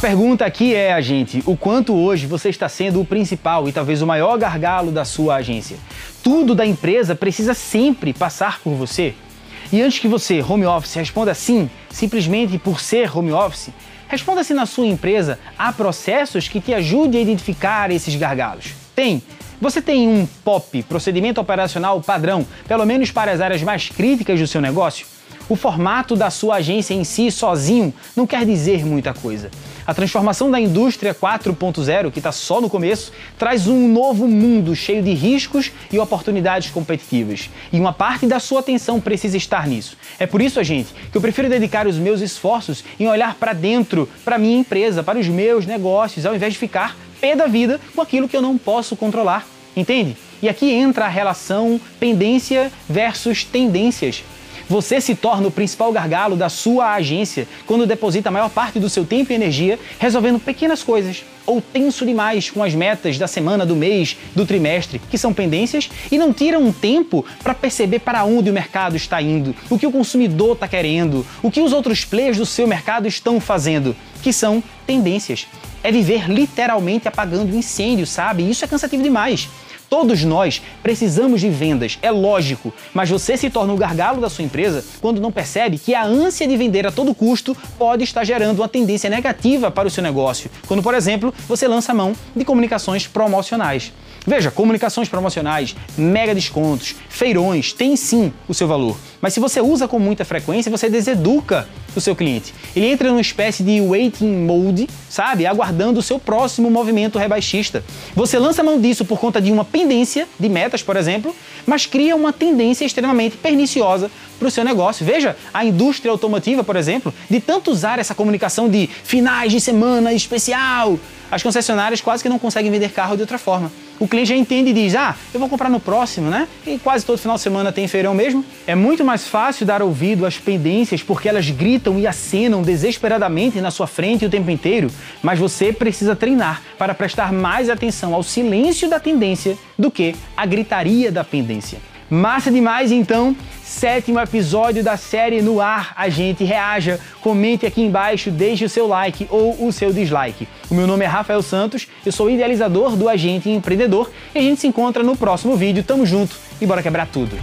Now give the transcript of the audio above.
pergunta aqui é, agente, o quanto hoje você está sendo o principal e talvez o maior gargalo da sua agência? Tudo da empresa precisa sempre passar por você? E antes que você, home office, responda sim, simplesmente por ser home office, responda se na sua empresa há processos que te ajudem a identificar esses gargalos. Tem. Você tem um POP, procedimento operacional padrão, pelo menos para as áreas mais críticas do seu negócio? O formato da sua agência em si, sozinho, não quer dizer muita coisa. A transformação da indústria 4.0, que está só no começo, traz um novo mundo cheio de riscos e oportunidades competitivas. E uma parte da sua atenção precisa estar nisso. É por isso, gente, que eu prefiro dedicar os meus esforços em olhar para dentro, para minha empresa, para os meus negócios, ao invés de ficar pé da vida com aquilo que eu não posso controlar. Entende? E aqui entra a relação pendência versus tendências. Você se torna o principal gargalo da sua agência quando deposita a maior parte do seu tempo e energia resolvendo pequenas coisas, ou tenso demais com as metas da semana, do mês, do trimestre, que são pendências, e não tira um tempo para perceber para onde o mercado está indo, o que o consumidor está querendo, o que os outros players do seu mercado estão fazendo, que são tendências. É viver literalmente apagando incêndio, sabe? Isso é cansativo demais. Todos nós precisamos de vendas, é lógico, mas você se torna o gargalo da sua empresa quando não percebe que a ânsia de vender a todo custo pode estar gerando uma tendência negativa para o seu negócio, quando, por exemplo, você lança mão de comunicações promocionais. Veja, comunicações promocionais, mega descontos, feirões, tem sim o seu valor. Mas se você usa com muita frequência, você deseduca o seu cliente. Ele entra numa espécie de waiting mode, sabe? Aguardando o seu próximo movimento rebaixista. Você lança mão disso por conta de uma pendência de metas, por exemplo, mas cria uma tendência extremamente perniciosa para o seu negócio. Veja, a indústria automotiva, por exemplo, de tanto usar essa comunicação de finais de semana especial, as concessionárias quase que não conseguem vender carro de outra forma. O cliente já entende e diz: Ah, eu vou comprar no próximo, né? E quase todo final de semana tem feirão mesmo. É muito mais fácil dar ouvido às pendências porque elas gritam e acenam desesperadamente na sua frente o tempo inteiro, mas você precisa treinar para prestar mais atenção ao silêncio da tendência do que à gritaria da pendência. Massa demais, então. Sétimo episódio da série no ar. A gente reaja, comente aqui embaixo, deixe o seu like ou o seu dislike. O meu nome é Rafael Santos, eu sou idealizador do Agente Empreendedor e a gente se encontra no próximo vídeo. Tamo junto e bora quebrar tudo.